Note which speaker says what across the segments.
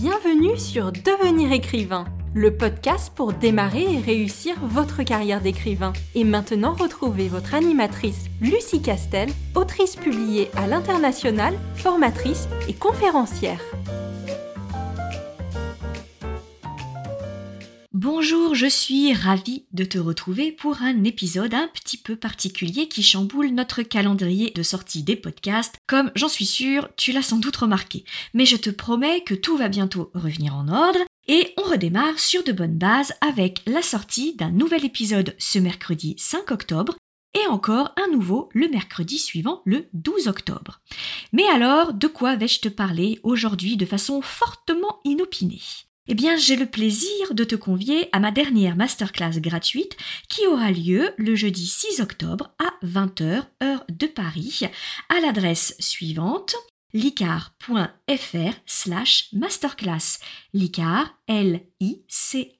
Speaker 1: Bienvenue sur Devenir écrivain, le podcast pour démarrer et réussir votre carrière d'écrivain. Et maintenant, retrouvez votre animatrice Lucie Castel, autrice publiée à l'international, formatrice et conférencière.
Speaker 2: Bonjour, je suis ravie de te retrouver pour un épisode un petit peu particulier qui chamboule notre calendrier de sortie des podcasts, comme j'en suis sûre, tu l'as sans doute remarqué. Mais je te promets que tout va bientôt revenir en ordre et on redémarre sur de bonnes bases avec la sortie d'un nouvel épisode ce mercredi 5 octobre et encore un nouveau le mercredi suivant, le 12 octobre. Mais alors, de quoi vais-je te parler aujourd'hui de façon fortement inopinée? Eh bien, j'ai le plaisir de te convier à ma dernière masterclass gratuite qui aura lieu le jeudi 6 octobre à 20h, heure de Paris, à l'adresse suivante licar.fr slash masterclass. Licar, L-I-C-A-R-E-S.fr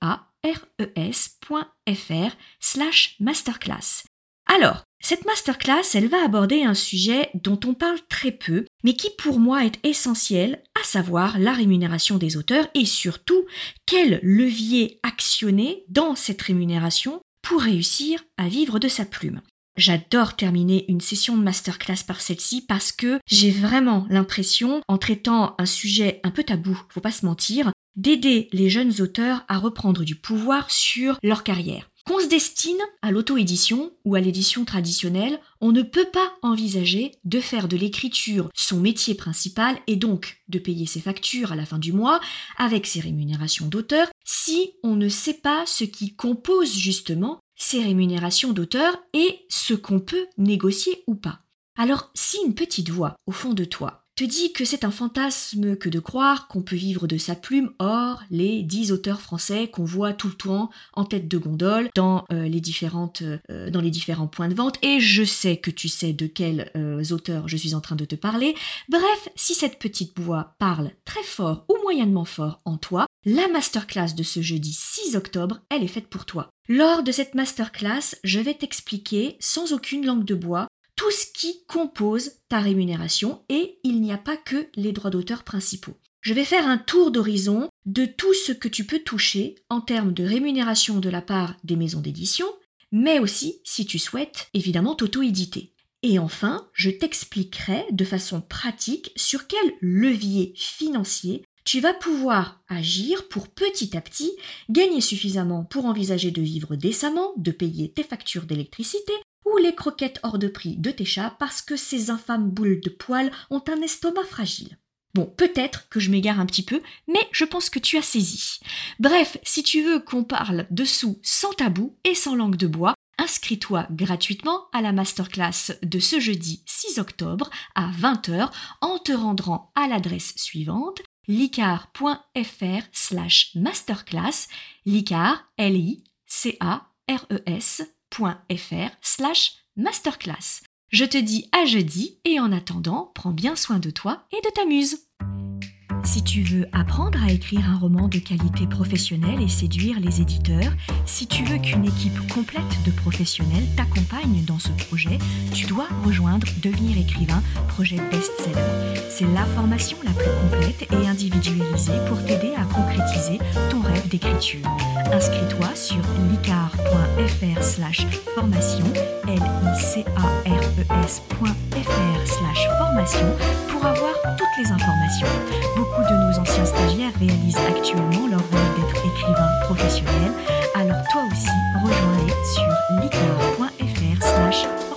Speaker 2: slash masterclass. Alors, cette masterclass, elle va aborder un sujet dont on parle très peu, mais qui pour moi est essentiel, à savoir la rémunération des auteurs et surtout quel levier actionner dans cette rémunération pour réussir à vivre de sa plume. J'adore terminer une session de masterclass par celle-ci parce que j'ai vraiment l'impression, en traitant un sujet un peu tabou, faut pas se mentir, d'aider les jeunes auteurs à reprendre du pouvoir sur leur carrière. Qu'on se destine à l'auto-édition ou à l'édition traditionnelle, on ne peut pas envisager de faire de l'écriture son métier principal et donc de payer ses factures à la fin du mois avec ses rémunérations d'auteur si on ne sait pas ce qui compose justement ces rémunérations d'auteur et ce qu'on peut négocier ou pas. Alors si une petite voix au fond de toi te que c'est un fantasme que de croire qu'on peut vivre de sa plume. Or, les dix auteurs français qu'on voit tout le temps en tête de gondole dans, euh, les, différentes, euh, dans les différents points de vente, et je sais que tu sais de quels euh, auteurs je suis en train de te parler. Bref, si cette petite voix parle très fort ou moyennement fort en toi, la masterclass de ce jeudi 6 octobre, elle est faite pour toi. Lors de cette masterclass, je vais t'expliquer, sans aucune langue de bois, tout ce qui compose ta rémunération et il n'y a pas que les droits d'auteur principaux. Je vais faire un tour d'horizon de tout ce que tu peux toucher en termes de rémunération de la part des maisons d'édition, mais aussi, si tu souhaites, évidemment t'auto-éditer. Et enfin, je t'expliquerai de façon pratique sur quel levier financier tu vas pouvoir agir pour petit à petit gagner suffisamment pour envisager de vivre décemment, de payer tes factures d'électricité, les croquettes hors de prix de tes chats parce que ces infâmes boules de poils ont un estomac fragile. Bon, peut-être que je m'égare un petit peu, mais je pense que tu as saisi. Bref, si tu veux qu'on parle dessous sans tabou et sans langue de bois, inscris-toi gratuitement à la masterclass de ce jeudi 6 octobre à 20h en te rendant à l'adresse suivante licar.fr slash masterclass licar l i r e s fr slash masterclass. Je te dis à jeudi et en attendant, prends bien soin de toi et de ta muse. Si tu veux apprendre à écrire un roman de qualité professionnelle et séduire les éditeurs, si tu veux qu'une équipe complète de professionnels t'accompagne dans ce projet, tu dois rejoindre Devenir écrivain, projet best-seller. C'est la formation la plus complète et individualisée pour t'aider à concrétiser ton rêve d'écriture. Slash formation, l i c a r e s.fr slash formation pour avoir toutes les informations. Beaucoup de nos anciens stagiaires réalisent actuellement leur rôle d'être écrivain professionnel, alors toi aussi, rejoins-les sur licar.fr slash.